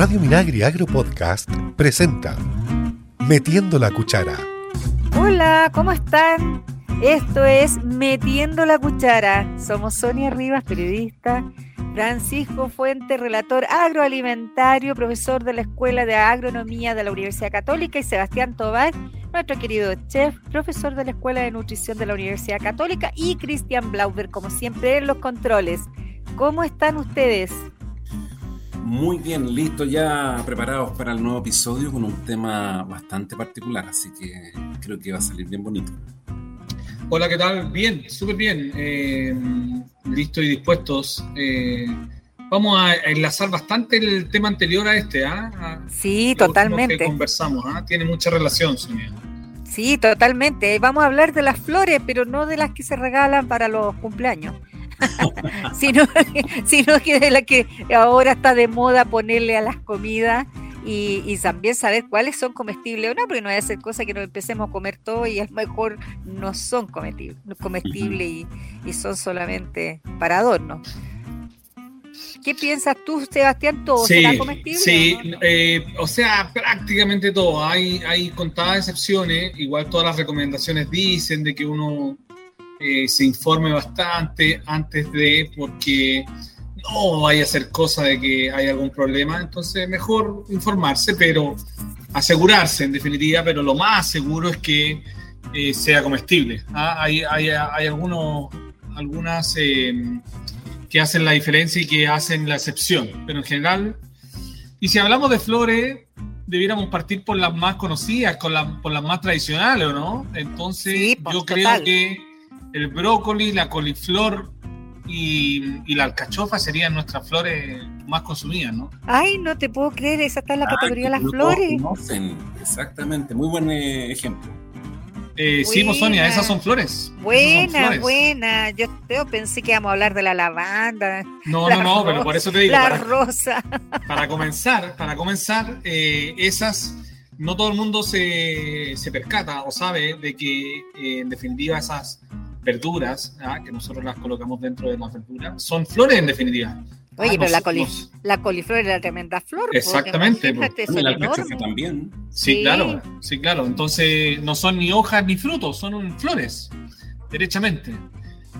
Radio Minagri Agro Podcast presenta Metiendo la Cuchara. Hola, ¿cómo están? Esto es Metiendo la Cuchara. Somos Sonia Rivas, periodista, Francisco Fuente, relator agroalimentario, profesor de la Escuela de Agronomía de la Universidad Católica y Sebastián Tobar, nuestro querido chef, profesor de la Escuela de Nutrición de la Universidad Católica y Cristian Blauber, como siempre, en los controles. ¿Cómo están ustedes? Muy bien, listo, ya preparados para el nuevo episodio con un tema bastante particular, así que creo que va a salir bien bonito. Hola, ¿qué tal? Bien, súper bien. Eh, listos y dispuestos. Eh, vamos a enlazar bastante el tema anterior a este, ¿ah? Sí, totalmente. Que conversamos, ¿ah? Tiene mucha relación, Sonia. Sí, totalmente. Vamos a hablar de las flores, pero no de las que se regalan para los cumpleaños. sino, sino que de la que ahora está de moda ponerle a las comidas y, también saber cuáles son comestibles o no, porque no a ser cosa que nos empecemos a comer todo y a lo mejor no son comestibles, comestibles y, son solamente para adorno. ¿Qué piensas tú, Sebastián? ¿Todo será comestible? Sí, eh, o, sea, prácticamente todo. Hay, hay contadas excepciones. Igual todas las recomendaciones dicen de que uno eh, se informe bastante antes de, porque no vaya a ser cosa de que hay algún problema, entonces mejor informarse, pero asegurarse en definitiva, pero lo más seguro es que eh, sea comestible. ¿ah? Hay, hay, hay, algunos, algunas eh, que hacen la diferencia y que hacen la excepción, pero en general, y si hablamos de flores, debiéramos partir por las más conocidas, con por las más tradicionales, ¿o no? Entonces, pues, yo creo que el brócoli, la coliflor y, la alcachofa serían nuestras flores más consumidas, ¿no? Ay, no te puedo creer, esa está en la categoría de las flores. exactamente, muy buen eh, ejemplo. Eh, sí, pues, Sonia, esas son flores. Buena, buena. Yo, pensé que íbamos a hablar de la lavanda. No, no, no, pero por eso te digo. La rosa. Para comenzar, para comenzar, eh, esas, no todo el mundo se, se percata o sabe de que en definitiva esas verduras, ¿ah? que nosotros las colocamos dentro de las verduras, son flores en definitiva. Oye, ah, pero la, la, coliflor es la tremenda flor. Exactamente. la alcachofa también. Sí, claro, sí, claro. Entonces no son ni hojas ni frutos, son flores, derechamente.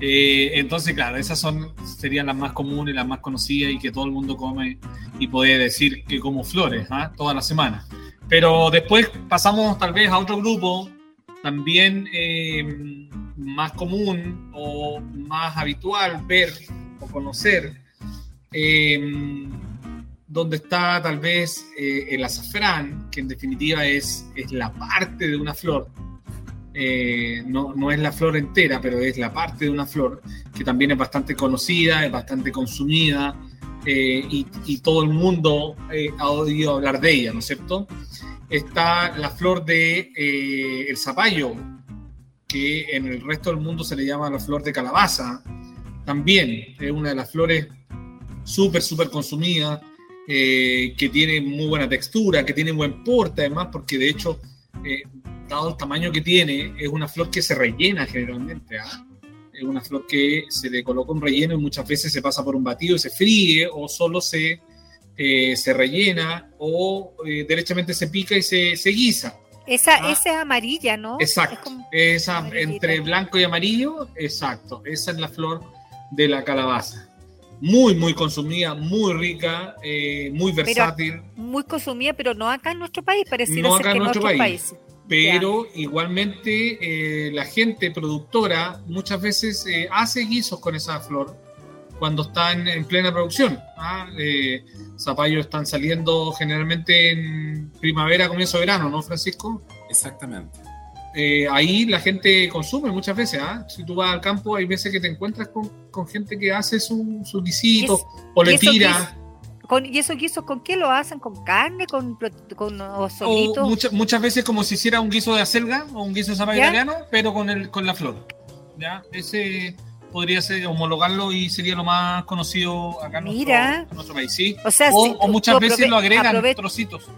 Eh, entonces, claro, esas son serían las más comunes, las más conocidas y que todo el mundo come y puede decir que como flores ¿ah? toda la semana. Pero después pasamos tal vez a otro grupo también eh, más común o más habitual ver o conocer, em, donde está tal vez eh, el azafrán, que en definitiva es, es la parte de una flor, eh, no, no, es la flor entera, pero es la parte de una flor, que también es bastante conocida, es bastante consumida, y, y, todo el mundo ha oído hablar de ella, ¿no es cierto? está la flor de eh, el zapallo, que en el resto del mundo se le llama la flor de calabaza. También es una de las flores súper, súper consumida, eh, que tiene muy buena textura, que tiene buen porte además, porque de hecho, eh, dado el tamaño que tiene, es una flor que se rellena generalmente. ¿ah? Es una flor que se le coloca un relleno y muchas veces se pasa por un batido y se fríe o solo se eh, se rellena o derechamente se pica y se, se guisa. Esa, ah. esa, es amarilla, ¿no? Exacto. esa entre blanco y amarillo, exacto. Esa es la flor de la calabaza. Muy, muy consumida, muy rica, eh, muy versátil. muy consumida, pero no acá en nuestro país, parece no acá en nuestro país. Pero igualmente la gente productora muchas veces hace guisos con esa flor cuando están en plena producción. ¿ah? Eh, zapallos están saliendo generalmente en primavera, comienzo de verano, ¿no, Francisco? Exactamente. Eh, ahí la gente consume muchas veces. ¿ah? Si tú vas al campo, hay veces que te encuentras con, gente que hace su, su guisito o le tira. Con, ¿Y esos guisos con qué lo hacen? ¿Con carne? ¿Con, con o O muchas, muchas veces como si hiciera un guiso de acelga o un guiso de zapallo italiano, pero con, el, con la flor. ¿ya? Ese podría ser homologarlo y sería lo más conocido acá en, Nuestro, país, ¿sí? O, muchas veces lo agregan trocitos.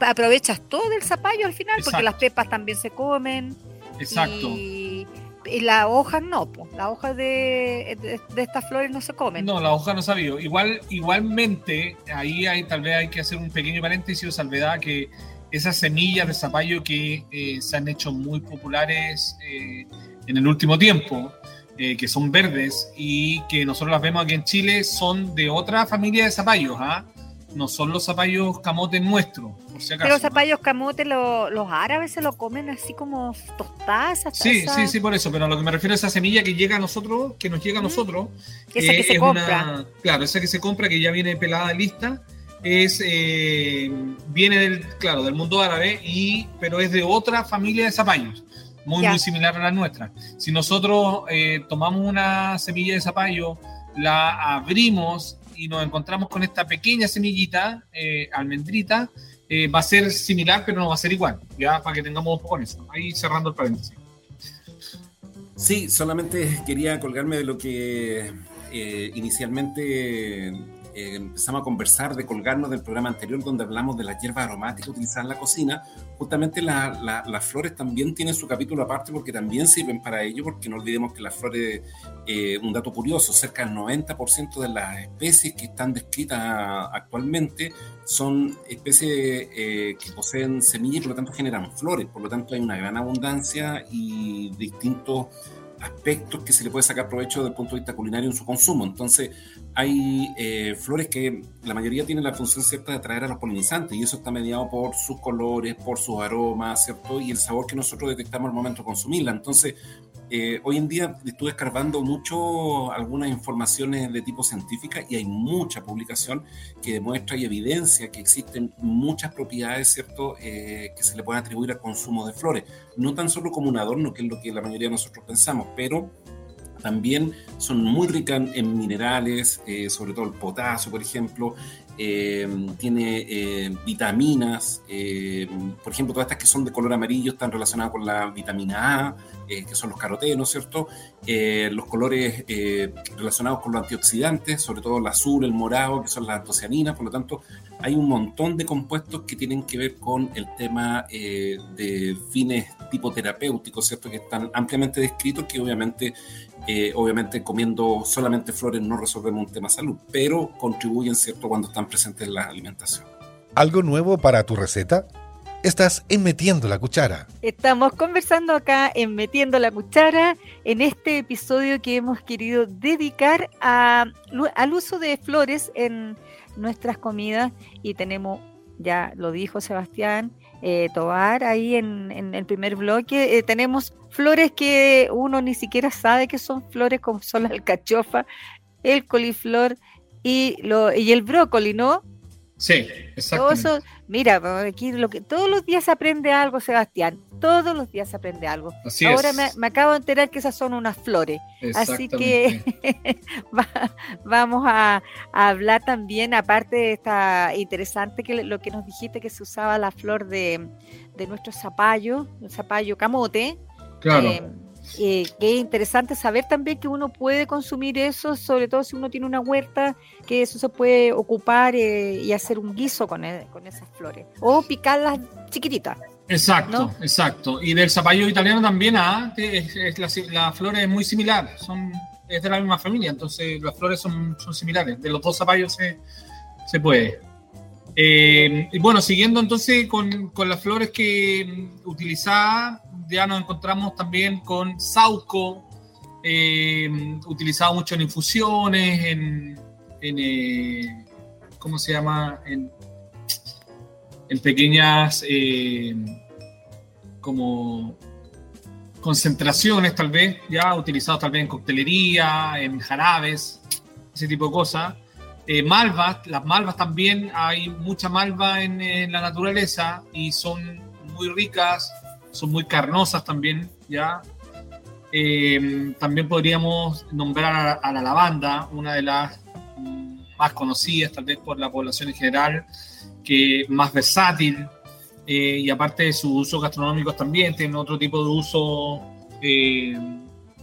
Aprovechas todo el zapallo al final, porque las pepas también se comen. Exacto. Y, Y las hojas no, pues, las hojas de, de, de, estas flores no se comen. No, las hojas no sabía. Igual, igualmente, ahí hay, tal vez hay que hacer un pequeño paréntesis o salvedad que esas semillas de zapallo que eh, se han hecho muy populares eh, en el último tiempo, eh, que son verdes y que nosotros las vemos aquí en Chile, son de otra familia de zapallos, ¿ah? No son los zapallos camotes nuestros, por si acaso. Pero los zapallos camotes lo, los árabes se lo comen así como tostadas. Sí, sí, sí, por eso. Pero a lo que me refiero a esa semilla que llega a nosotros, que nos llega a nosotros. Esa que se es compra. Una, claro, esa que se compra, que ya viene pelada lista es eh, viene del claro del mundo árabe y pero es de otra familia de zapallos muy muy similar a la nuestra. Si nosotros eh, tomamos una semilla de zapallo la abrimos y nos encontramos con esta pequeña semillita eh, almendrita eh, va a ser similar pero no va a ser igual ya para que tengamos ojo con eso. Ahí cerrando el paréntesis. Sí, solamente quería colgarme de lo que eh, inicialmente eh, empezamos a conversar, de colgarnos del programa anterior donde hablamos de las hierbas aromáticas utilizadas en la cocina. Justamente la- la- las flores también tienen su capítulo aparte porque también sirven para ello, porque no olvidemos que las flores, eh, un dato curioso, cerca del 90% de las especies que están descritas actualmente son especies eh, que poseen semillas y por lo tanto generan flores, por lo tanto hay una gran abundancia y distintos aspectos que se le puede sacar provecho desde el punto de vista culinario en su consumo. Entonces, hay eh, flores que la mayoría tienen la función cierta de atraer a los polinizantes y eso está mediado por sus colores, por sus aromas, ¿cierto? Y el sabor que nosotros detectamos al momento de consumirla. Entonces, eh, hoy en día estuve escarbando mucho algunas informaciones de tipo científica y hay mucha publicación que demuestra y evidencia que existen muchas propiedades, ¿cierto?, eh, que se le pueden atribuir al consumo de flores. No tan solo como un adorno, que es lo que la mayoría de nosotros pensamos, pero también son muy ricas en, minerales, eh, sobre todo el potasio, por ejemplo. eh, tiene eh, vitaminas, por ejemplo, todas estas que son de color amarillo están relacionadas con la vitamina A, que son los carotenos, ¿cierto? Los colores relacionados con los antioxidantes, sobre todo el azul, el morado, que son las antocianinas, por lo tanto, hay un montón de compuestos que tienen que ver con el tema de fines tipo terapéuticos, ¿cierto? Que están ampliamente descritos, que obviamente, eh, obviamente comiendo solamente flores no resolvemos un tema de salud, pero contribuyen, ¿cierto?, cuando están presentes en la alimentación. ¿Algo nuevo para tu receta? Estás en Metiendo la Cuchara. Estamos conversando acá en Metiendo la Cuchara en este episodio que hemos querido dedicar a, al uso de flores en nuestras comidas y tenemos, ya lo dijo Sebastián, eh, Tobar ahí en, en, el primer bloque, eh, tenemos flores que uno ni siquiera sabe que son flores como son la alcachofa, el coliflor y, lo, y el brócoli, ¿no? Sí, exacto. Mira, aquí lo que todos los días se aprende algo, Sebastián. Todos los días se aprende algo. Así Ahora me, me, acabo de enterar que esas son unas flores. Así que va, vamos a, a, hablar también, aparte de esta interesante que lo que nos dijiste que se usaba la flor de, de nuestro zapallo, el zapallo camote. Claro. Eh, eh, que es interesante saber también que uno puede consumir eso, sobre todo si uno tiene una huerta, que eso se puede ocupar eh, y hacer un guiso con, el, con, esas flores. O picarlas chiquititas. Exacto, ¿no? exacto. Y del zapallo italiano también, ah, es, es la, la, flor es muy similar, son, es de la misma familia, entonces las flores son, son similares. De los dos zapallos se, se puede. Eh, y bueno, siguiendo entonces con, con las flores que utilizaba, ya nos encontramos también con sauco, eh, utilizado mucho en infusiones, en, en eh, ¿cómo se llama? En, pequeñas eh, como concentraciones tal vez, ya utilizado tal vez en coctelería, en jarabes, ese tipo de cosas. Malvas, las malvas también, hay mucha malva en, la naturaleza y son muy ricas, son muy carnosas también, ¿ya? Eh, también podríamos nombrar a, la lavanda, una de las más conocidas tal vez por la población en general, que más versátil, eh, y aparte de sus usos gastronómicos también, tiene otro tipo de uso eh,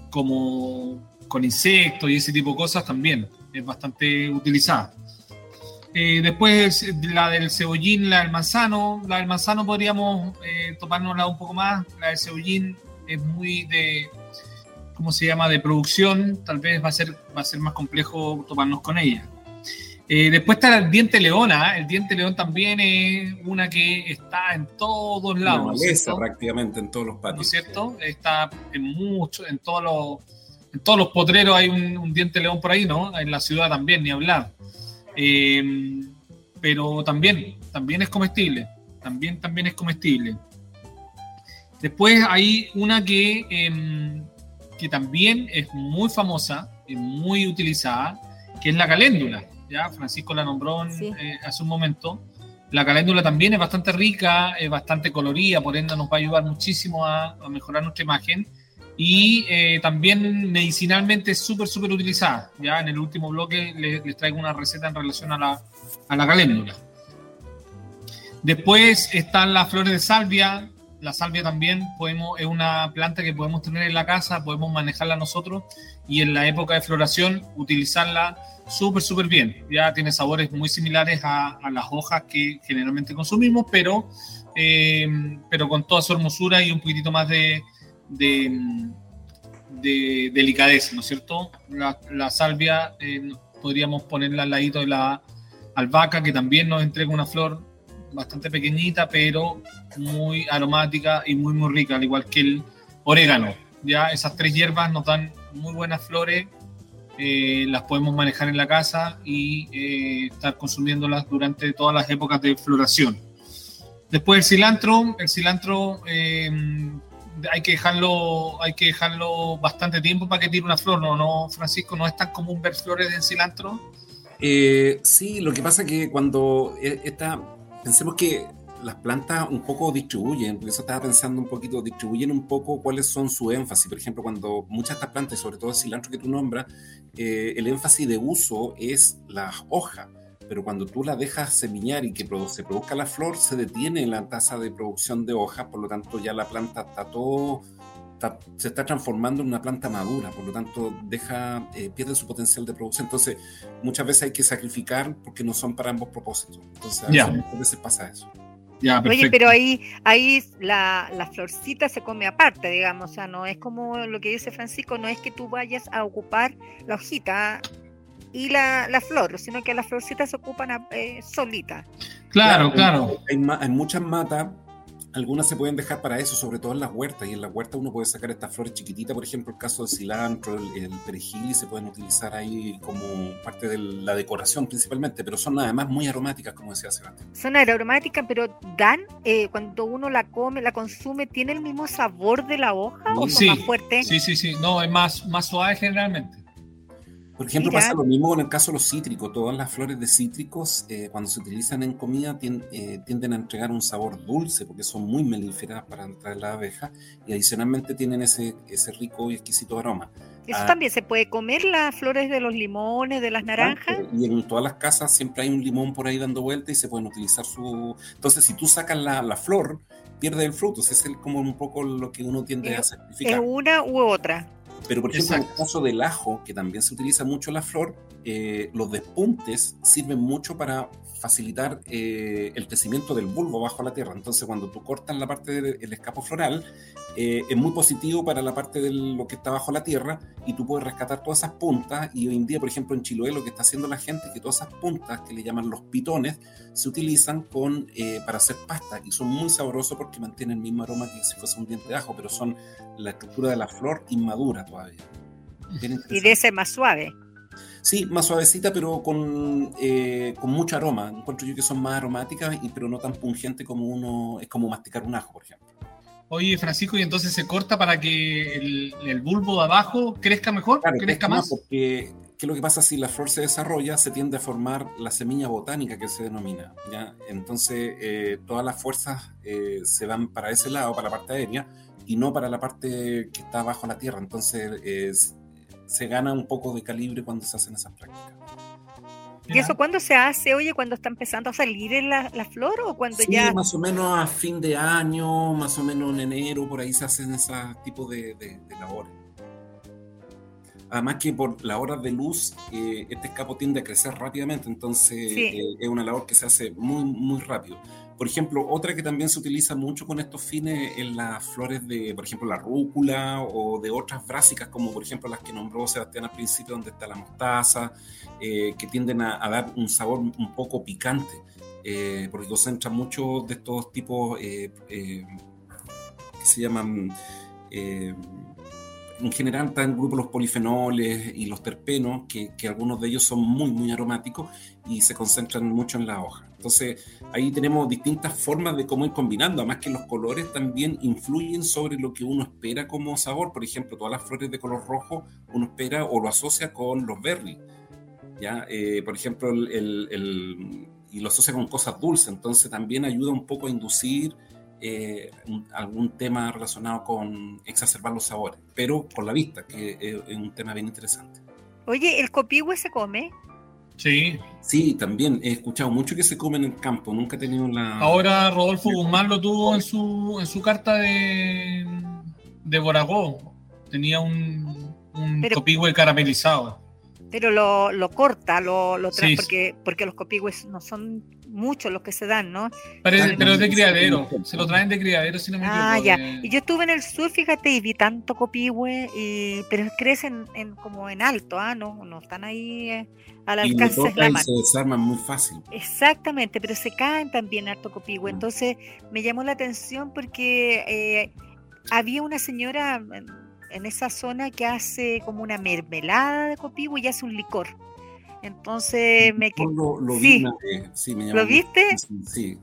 como con insectos y ese tipo de cosas también es bastante utilizada. Eh, después la del cebollín, la del manzano. La del manzano podríamos eh, tomárnosla un poco más. La del cebollín es muy de, ¿cómo se llama?, de producción, tal vez va a ser, va a ser más complejo tomarnos con ella. Eh, después está el diente leona. El diente león también es una que está en todos lados. prácticamente en todos los patios. ¿No es cierto? Está en muchos, en todos los, en todos los potreros hay un, diente león por ahí, ¿no? En la ciudad también, ni hablar. Eh, pero también, también es comestible. También, también es comestible. Después hay una que, em, que también es muy famosa, y muy utilizada, que es la caléndula ya Francisco la nombró eh, hace un momento. La caléndula también es bastante rica, es bastante colorida, por ende nos va a ayudar muchísimo a, mejorar nuestra imagen. Y eh, también medicinalmente es súper, súper utilizada. Ya en el último bloque les, traigo una receta en relación a la, a la caléndula. Después están las flores de salvia. La salvia también podemos, es una planta que podemos tener en la casa, podemos manejarla nosotros y en la época de floración utilizarla súper, súper bien. Ya tiene sabores muy similares a, las hojas que generalmente consumimos, pero, eh, pero con toda su hermosura y un poquitito más de, de, delicadeza, ¿no es cierto? La, salvia eh, podríamos ponerla al ladito de la albahaca, que también nos entrega una flor bastante pequeñita, pero muy aromática y muy, muy rica, al igual que el orégano. Ya esas tres hierbas nos dan muy buenas flores eh, las podemos manejar en la casa y eh, estar consumiéndolas durante todas las épocas de floración. Después el cilantro, el cilantro hay que dejarlo, hay que dejarlo bastante tiempo para que tire una flor, ¿no? ¿no, Francisco? ¿No es tan común ver flores en cilantro? sí, lo que pasa es que cuando está, pensemos que las plantas un poco distribuyen, porque eso estaba pensando un poquito, distribuyen un poco cuáles son su énfasis. Por ejemplo, cuando muchas de estas plantas, sobre todo el cilantro que tú nombras, eh, el énfasis de uso es la hoja, pero cuando tú la dejas semiñar y que se produzca la flor, se detiene la tasa de producción de hojas, por lo tanto ya la planta está todo... se está transformando en una planta madura, por lo tanto deja, eh, pierde su potencial de producción. Entonces, muchas veces hay que sacrificar porque no son para ambos propósitos. Entonces, a veces pasa eso. Oye, pero ahí, ahí la, la, florcita se come aparte, digamos, o sea, no es como lo que dice Francisco, no es que tú vayas a ocupar la hojita y la, la flor, sino que las florcitas se ocupan eh, solitas. Claro, claro. Hay, hay muchas matas algunas se pueden dejar para eso, sobre todo en las huertas. Y en las huertas uno puede sacar estas flores chiquititas, por ejemplo, el caso del cilantro, el, perejil, y se pueden utilizar ahí como parte de la decoración principalmente, pero son además muy aromáticas, como decía Sebastián. Son aromáticas, pero dan, eh, cuando uno la come, la consume, ¿tiene el mismo sabor de la hoja o son más fuerte? Sí, sí, sí, no, es más, más suave generalmente. Por ejemplo, pasa lo mismo con el caso de los cítricos. Todas las flores de cítricos, eh, cuando se utilizan en comida, eh, tienden a entregar un sabor dulce porque son muy melíferas para entrar la abeja y adicionalmente tienen ese, ese rico y exquisito aroma. ¿Eso ah, también se puede comer las flores de los limones, de las naranjas? Y en todas las casas siempre hay un limón por ahí dando vuelta y se pueden utilizar su... Entonces, si tú sacas la, la flor, pierde el fruto. Ese es el, como un poco lo que uno tiende a sacrificar. ¿Es una u otra? Pero, por ejemplo, en el caso del ajo, que también se utiliza mucho la flor, eh, los despuntes sirven mucho para facilitar eh, el crecimiento del bulbo bajo la tierra. Entonces, cuando tú cortas la parte del escapo floral, eh, es muy positivo para la parte de lo que está bajo la tierra y tú puedes rescatar todas esas puntas. Y hoy en día, por ejemplo, en Chiloé, lo que está haciendo la gente es que todas esas puntas, que le llaman los pitones, se utilizan con, para hacer pasta y son muy sabrosos porque mantienen el mismo aroma que si fuese un diente de ajo, pero son la estructura de la flor inmadura todavía. Y de ese más suave. Sí, más suavecita, pero con, eh, con mucho aroma. Encuentro yo que son más aromáticas, y, pero no tan pungentes como uno, es como masticar un ajo, por ejemplo. Oye, Francisco, ¿y entonces se corta para que el, bulbo de abajo crezca mejor? ¿Crezca más? Porque, ¿qué es lo que pasa? Si la flor se desarrolla, se tiende a formar la semilla botánica que se denomina. ¿ya? Entonces, eh, todas las fuerzas eh, se van para ese lado, para la parte aérea, y no para la parte que está bajo la tierra. Entonces, es, se gana un poco de calibre cuando se hacen esas prácticas. ¿Y eso cuándo se hace? Oye, cuando está empezando a salir en la, flor o cuando sí, ya...? más o menos a fin de año, más o menos en enero, por ahí se hacen ese tipo de, labores. Además que por las horas de luz, eh, este escapo tiende a crecer rápidamente, entonces eh, es una labor que se hace muy, muy rápido. Por ejemplo, otra que también se utiliza mucho con estos fines es las flores de, por ejemplo, la rúcula o de otras brásicas, como por ejemplo las que nombró Sebastián al principio, donde está la mostaza, eh, que tienden a, dar un sabor un poco picante, eh, porque concentran muchos de estos tipos eh, que se llaman en general están en los polifenoles y los terpenos, que, que, algunos de ellos son muy, muy aromáticos y se concentran mucho en la hoja. Entonces, ahí tenemos distintas formas de cómo ir combinando, además que los colores también influyen sobre lo que uno espera como sabor. Por ejemplo, todas las flores de color rojo uno espera o lo asocia con los berries. ¿ya? Eh, por ejemplo, el, el, y lo asocia con cosas dulces, entonces también ayuda un poco a inducir eh, algún tema relacionado con exacerbar los sabores, pero con la vista, que es un tema bien interesante. Oye, ¿el copihue se come? Sí. Sí, también he escuchado mucho que se come en el campo, nunca he tenido la... Ahora Rodolfo Guzmán lo tuvo en su, en su carta de, de Boragó, tenía un, un copihue caramelizado. Pero lo, lo corta, lo, lo trae, porque, porque los copihue no son muchos los que se dan, ¿no? Pero, es de criadero, se lo traen de criadero, si no me Ah, ya. Y yo estuve en el sur, fíjate, y vi tanto copihue, y, pero crecen en, como en alto, ¿ah? No, no están ahí eh, al alcance de la mano. se desarman muy fácil. Exactamente, pero se caen también harto copihue. Mm. Entonces me llamó la atención porque eh, había una señora en esa zona que hace como una mermelada de copihue y hace un licor. Entonces me. Lo, lo, sí. sí, me ¿Lo viste? Sí.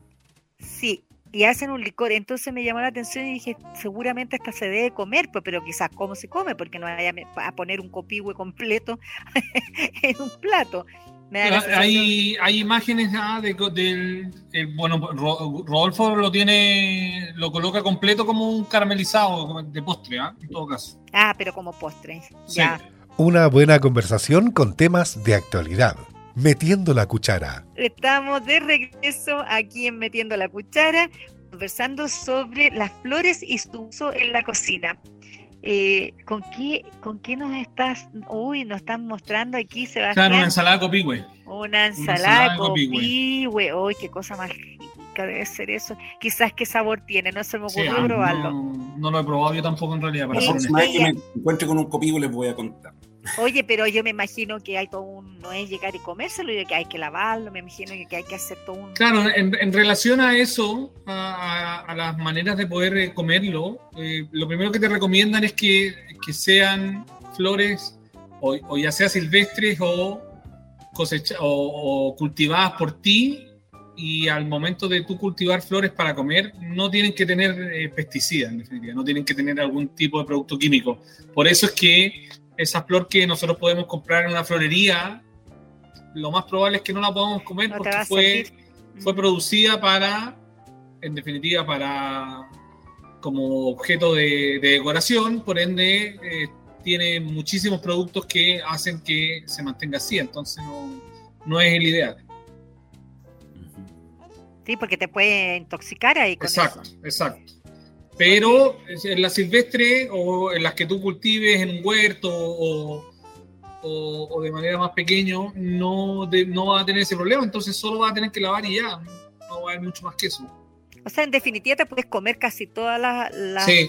Sí, y hacen un licor. Entonces me llamó la atención y dije, seguramente hasta se debe comer, pues, pero quizás cómo se come, porque no vaya a poner un copihue completo en un plato. Hay, hay imágenes ah, de, del bueno Rodolfo lo tiene lo coloca completo como un caramelizado de postre ¿ah? en todo caso ah pero como postre ya una buena conversación con temas de actualidad. Metiendo la cuchara. Estamos de regreso aquí en Metiendo la cuchara, conversando sobre las flores y su uso en la cocina. Eh, ¿con, qué, ¿Con qué nos estás? Uy, nos están mostrando aquí, Sebastián. Claro, una ensalada copihue. Una ensalada, copihue. Uy, qué cosa más rica debe ser eso. Quizás qué sabor tiene, no se me ocurrió ah, probarlo. No, lo he probado yo tampoco en realidad. Para la próxima vez que me encuentre con un copihue les voy a contar. Oye, pero yo me imagino que hay todo un, no es llegar y comérselo, que hay que lavarlo, me imagino que hay que hacer todo un... Claro, en, relación a eso, a, las maneras de poder eh, comerlo, eh, lo primero que te recomiendan es que, que sean flores, o, ya sea silvestres o, cosecha, o, cultivadas por ti, y al momento de tú cultivar flores para comer, no tienen que tener eh, pesticidas, en definitiva, no tienen que tener algún tipo de producto químico. Por eso es que esa flor que nosotros podemos comprar en una florería, lo más probable es que no la podamos comer porque fue, fue producida para, en definitiva, para como objeto de, decoración, por ende eh, tiene muchísimos productos que hacen que se mantenga así, entonces no, no es el ideal. Sí, porque te puede intoxicar ahí con exacto, Exacto, pero en la silvestre o en las que tú cultives en un huerto o, o, de manera más pequeño, no, no va a tener ese problema, entonces solo va a tener que lavar y ya, no va a haber mucho más que eso. O sea, en definitiva te puedes comer casi todas las,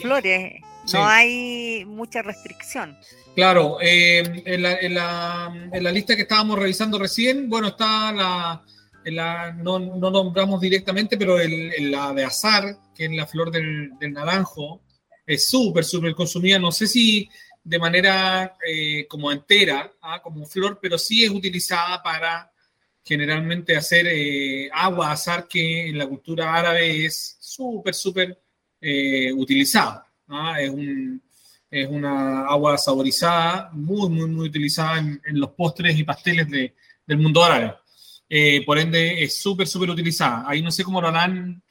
flores, no hay mucha restricción. Claro, eh, en, la, en, la, en la lista que estábamos revisando recién, bueno, está la no, no, nombramos directamente, pero en la de azar, que es la flor del, naranjo, es súper, súper consumida. No sé si de manera eh, como entera, ¿ah? como flor, pero sí es utilizada para generalmente hacer eh, agua azar, que en la cultura árabe es súper, súper eh, utilizada. ¿ah? Es, un, es una agua saborizada, muy, muy, muy utilizada en, los postres y pasteles de, del mundo árabe. Eh, por ende es súper, súper utilizada. Ahí no sé cómo lo harán,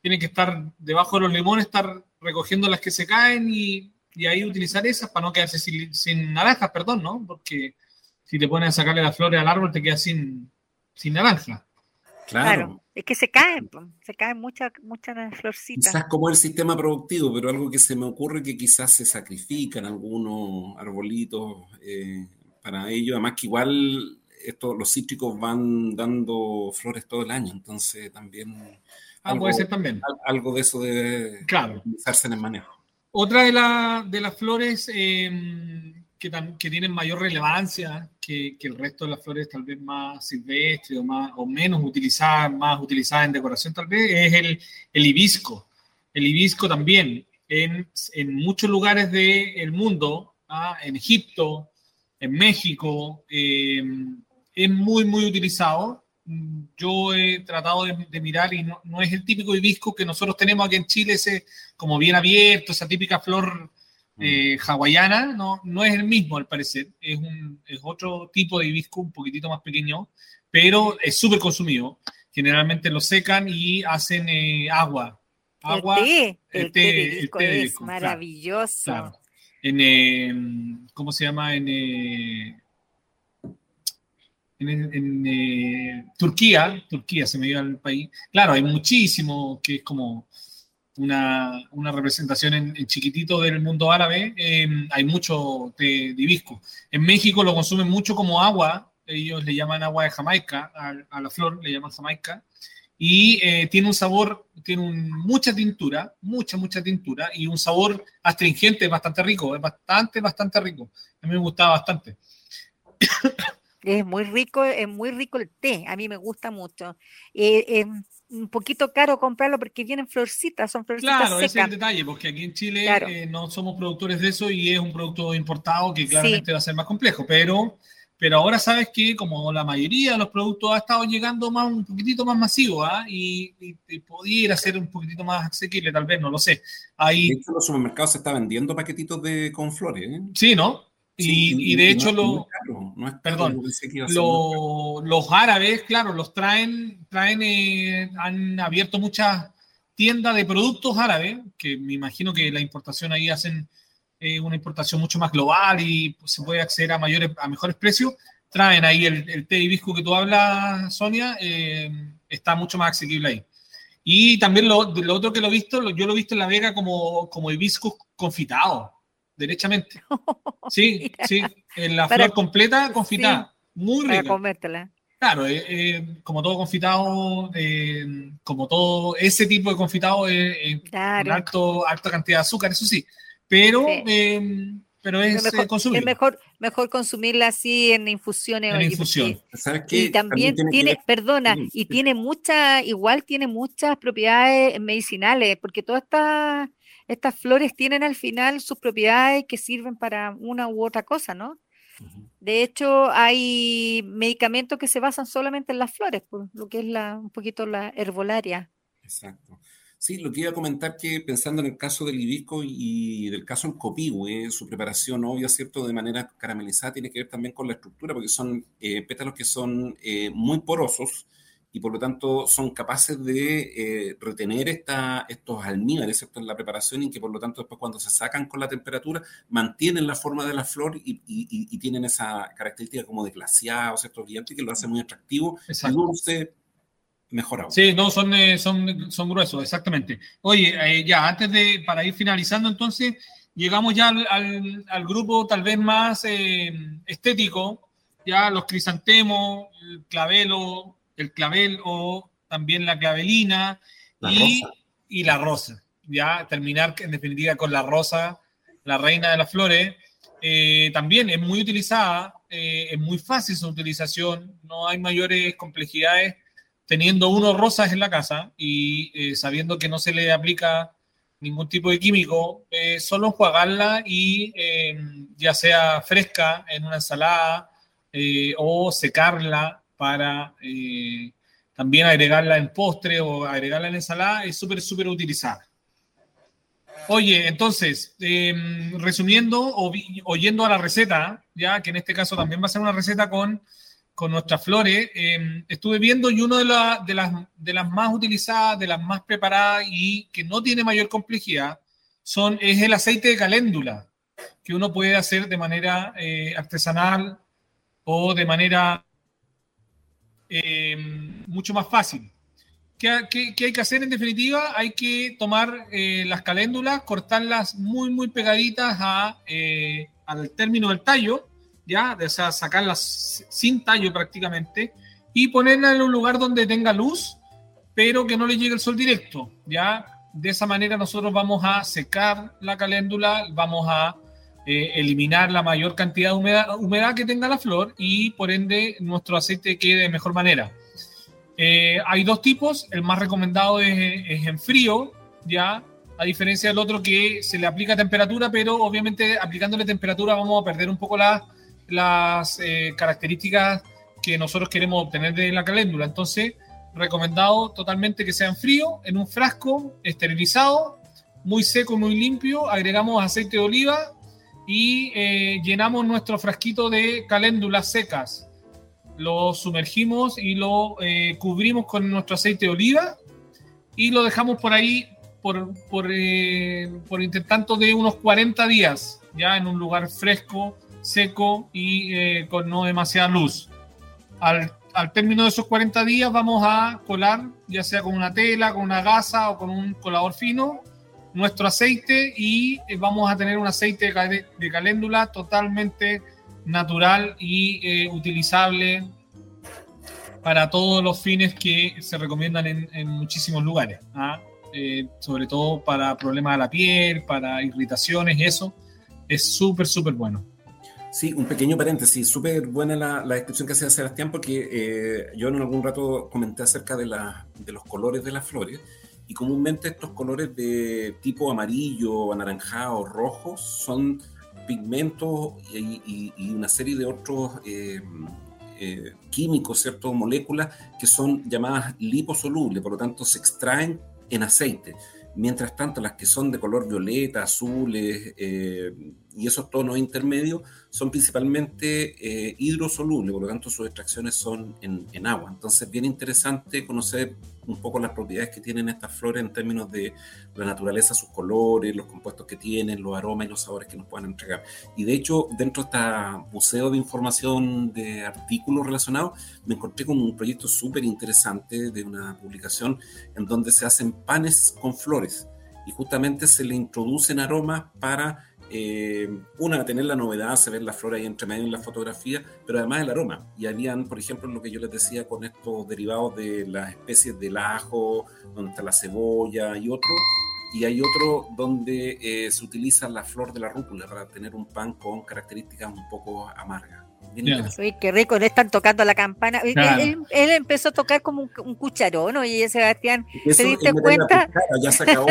tienen que estar debajo de los limones, estar recogiendo las que se caen y, ahí utilizar esas para no quedarse sin, naranjas, perdón, ¿no? Porque si te pones a sacarle las flores al árbol te quedas sin, sin naranja. Claro. Es que se caen, se caen muchas muchas florcitas. Quizás como el sistema productivo, pero algo que se me ocurre que quizás se sacrifican algunos arbolitos eh, para ello. Además que igual esto, los cítricos van dando flores todo el año, entonces también... Ah, algo, puede ser también. Algo de eso debe claro. utilizarse en el manejo. Otra de, de las flores em, que, que, tienen mayor relevancia que, que, el resto de las flores tal vez más silvestres o, más, o menos utilizadas, más utilizadas en decoración tal vez, es el, el hibisco. El hibisco también en, en muchos lugares del mundo, ¿ah? en Egipto, en México, em, es muy, muy utilizado. Yo he tratado de, mirar y no, no, es el típico hibisco que nosotros tenemos aquí en Chile, ese como bien abierto, esa típica flor eh, mm. hawaiana, no, no es el mismo al parecer, es, un, es otro tipo de hibisco un poquitito más pequeño, pero es súper consumido. Generalmente lo secan y hacen eh, agua. Agua, el té, el té, de hibisco es maravilloso. En, eh, ¿cómo se llama? En, en, eh, Turquía, Turquía se me dio al país, claro, hay muchísimo que es como una, una representación en, chiquitito del mundo árabe, em, hay mucho de, hibisco. En México lo consumen mucho como agua, ellos le llaman agua de Jamaica, a, la flor le llaman Jamaica, y eh, tiene un sabor, tiene mucha tintura, mucha, mucha tintura, y un sabor astringente bastante rico, es bastante, bastante rico. A mí me gustaba bastante. Es muy rico, es muy rico el té, a mí me gusta mucho. Eh, es un poquito caro comprarlo porque vienen florcitas, son florcitas Claro, ese es el detalle, porque aquí en Chile eh, no somos productores de eso y es un producto importado que claramente va a ser más complejo, pero, pero ahora sabes que como la mayoría de los productos ha estado llegando más un poquitito más masivo ¿ah? y, y, pudiera ser un poquitito más asequible, tal vez, no lo sé. Hay... De hecho, en los supermercados se está vendiendo paquetitos de con flores. ¿eh? Sí, ¿no? Y, de hecho, lo, perdón, los árabes, claro, los traen, traen eh, han abierto muchas tiendas de productos árabes, que me imagino que la importación ahí hacen eh, una importación mucho más global y se puede acceder a mayores, a mejores precios. Traen ahí el, té hibisco que tú hablas, Sonia, eh, está mucho más asequible ahí. Y también lo, lo, otro que lo he visto, yo lo he visto en La Vega como, como hibiscos confitados derechamente. Sí, sí, en la flor completa confitada, muy rica. Para comértela. Claro, eh, eh, como todo confitado, eh, como todo ese tipo de confitado, eh, claro. alto, alta cantidad de azúcar, eso sí, pero, pero es mejor, consumible. Es mejor, mejor consumirla así en infusiones. En infusión. Y también, tiene, perdona, y tiene muchas, igual tiene muchas propiedades medicinales, porque toda esta estas flores tienen al final sus propiedades que sirven para una u otra cosa, ¿no? De hecho, hay medicamentos que se basan solamente en las flores, por lo que es la, un poquito la herbolaria. Exacto. Sí, lo que iba a comentar que pensando en el caso del hibisco y del caso en copihue, su preparación obvia, ¿cierto? De manera caramelizada tiene que ver también con la estructura, porque son eh, pétalos que son eh, muy porosos, y por lo tanto son capaces de eh, retener esta, estos almíbares ¿cierto? en la preparación y que por lo tanto después cuando se sacan con la temperatura mantienen la forma de la flor y, y, tienen esa característica como de glaciado, ¿cierto? brillante que lo hace muy atractivo y dulce. Mejor Sí, no, son, eh, son, son gruesos, exactamente. Oye, eh, ya, antes de, para ir finalizando entonces, llegamos ya al, al, grupo tal vez más estético, ya los crisantemos, el clavelo, el clavel o también la clavelina y, la rosa. Ya terminar en definitiva con la rosa, la reina de las flores. Eh, también es muy utilizada, eh, es muy fácil su utilización, no hay mayores complejidades teniendo uno rosas en la casa y eh, sabiendo que no se le aplica ningún tipo de químico, solo enjuagarla y ya sea fresca en una ensalada o secarla para eh, también agregarla en postre o agregarla en ensalada, es súper, súper utilizada. Oye, entonces, em, resumiendo o oyendo a la receta, ya que en este caso también va a ser una receta con, con nuestras flores, em, estuve viendo y una de, las, de las más utilizadas, de las más preparadas y que no tiene mayor complejidad, son, es el aceite de caléndula, que uno puede hacer de manera eh, artesanal o de manera eh, mucho más fácil. ¿Qué, hay que hacer en definitiva? Hay que tomar eh, las caléndulas, cortarlas muy, muy pegaditas a, eh, al término del tallo, ¿ya? O sea, sacarlas sin tallo prácticamente y ponerlas en un lugar donde tenga luz, pero que no le llegue el sol directo, ¿ya? De esa manera nosotros vamos a secar la caléndula, vamos a eh, eliminar la mayor cantidad de humedad, que tenga la flor y por ende nuestro aceite quede de mejor manera. Eh, hay dos tipos, el más recomendado es, en frío, ya, a diferencia del otro que se le aplica temperatura, pero obviamente aplicándole temperatura vamos a perder un poco las eh, características que nosotros queremos obtener de la caléndula. Entonces, recomendado totalmente que sea en frío, en un frasco esterilizado, muy seco, muy limpio. Agregamos aceite de oliva y eh, llenamos nuestro frasquito de caléndulas secas. Lo sumergimos y lo eh, cubrimos con nuestro aceite de oliva y lo dejamos por ahí por, por, eh, por intertanto de unos 40 días, ya en un lugar fresco, seco y con no demasiada luz. Al al término de esos 40 días vamos a colar, ya sea con una tela, con una gasa o con un colador fino, nuestro aceite y eh, vamos a tener un aceite de caléndula totalmente natural y eh, utilizable para todos los fines que se recomiendan en, muchísimos lugares, ¿ah? eh, sobre todo para problemas de la piel, para irritaciones, eso es súper, súper bueno. Sí, un pequeño paréntesis, súper buena la, la, descripción que hacía Sebastián, porque yo en algún rato comenté acerca de, la, de los colores de las flores, y comúnmente estos colores de tipo amarillo, anaranjado, rojo, son pigmentos y, una serie de otros eh, eh, químicos, ¿cierto? moléculas que son llamadas liposolubles, por lo tanto se extraen en aceite. Mientras tanto, las que son de color violeta, azules y esos tonos intermedios son principalmente eh, hidrosolubles, por lo tanto sus extracciones son en, agua. Entonces, bien interesante conocer un poco las propiedades que tienen estas flores en términos de la naturaleza, sus colores, los compuestos que tienen, los aromas y los sabores que nos puedan entregar. Y de hecho, dentro de este buceo de información de artículos relacionados, me encontré con un proyecto súper interesante de una publicación en donde se hacen panes con flores y justamente se le introducen aromas para eh, una, tener la novedad, se ve la flora ahí entre medio en la fotografía, pero además el aroma. Y habían, por ejemplo, lo que yo les decía con estos derivados de las especies del ajo, donde está la cebolla y otro. Y hay otro donde eh, se utiliza la flor de la rúcula para tener un pan con características un poco amargas. Uy, qué rico, no están tocando la campana. Él, empezó a tocar como un, cucharón, oye, Sebastián, ¿te diste cuenta? ya se acabó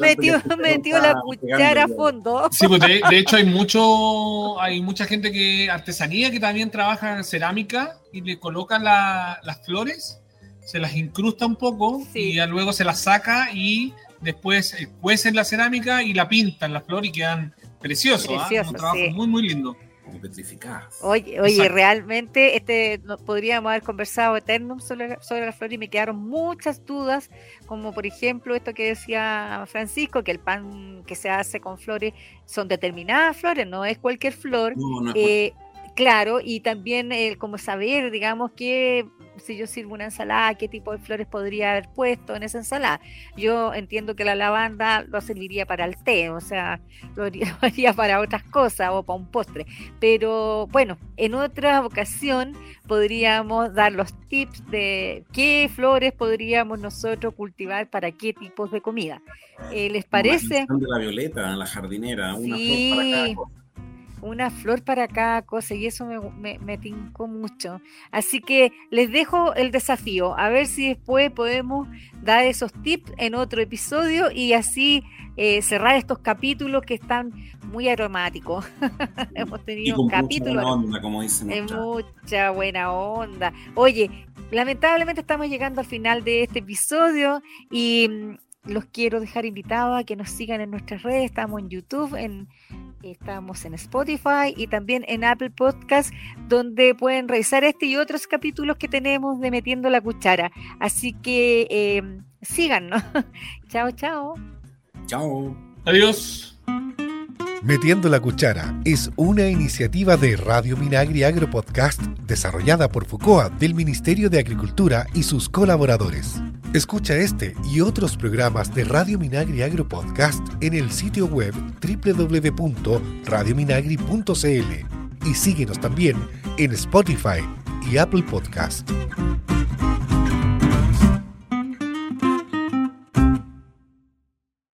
metió, metió la cuchara a fondo. Sí, pues de, hecho hay mucho, hay mucha gente que, artesanía que también trabaja en cerámica y le colocan las flores, se las incrusta un poco y ya luego se las saca y después eh, cuecen la cerámica y la pintan la flor y quedan preciosos. ¿ah? un trabajo muy, muy lindo petrificadas. Oye, oye realmente este, podríamos haber conversado eterno sobre, sobre la flor y me quedaron muchas dudas, como por ejemplo esto que decía Francisco, que el pan que se hace con flores son determinadas flores, no es cualquier flor. Eh, claro, y también el como saber, digamos, que si yo sirvo una ensalada, qué tipo de flores podría haber puesto en esa ensalada. Yo entiendo que la lavanda lo serviría para el té, o sea, lo haría para otras cosas o para un postre. Pero bueno, en otra ocasión podríamos dar los tips de qué flores podríamos nosotros cultivar para qué tipos de comida. Eh, ¿Les parece? De la violeta, la jardinera, una flor para cada cosa una flor para cada cosa y eso me, me, tincó mucho. Así que les dejo el desafío, a ver si después podemos dar esos tips en otro episodio y así eh, cerrar estos capítulos que están muy aromáticos. Hemos tenido un capítulo como mucha buena onda. Oye, lamentablemente estamos llegando al final de este episodio y mm, los quiero dejar invitados a que nos sigan en nuestras redes. Estamos en YouTube, en Estamos en Spotify y también en Apple Podcast, donde pueden revisar este y otros capítulos que tenemos de Metiendo la Cuchara. Así que eh, síganos. chao, chao. Chao. Adiós. Metiendo la Cuchara es una iniciativa de Radio Minagri Agro Podcast desarrollada por FUCOA del Ministerio de Agricultura y sus colaboradores. Escucha este y otros programas de Radio Minagri Agro Podcast en el sitio web www.radiominagri.cl y síguenos también en Spotify y Apple Podcast.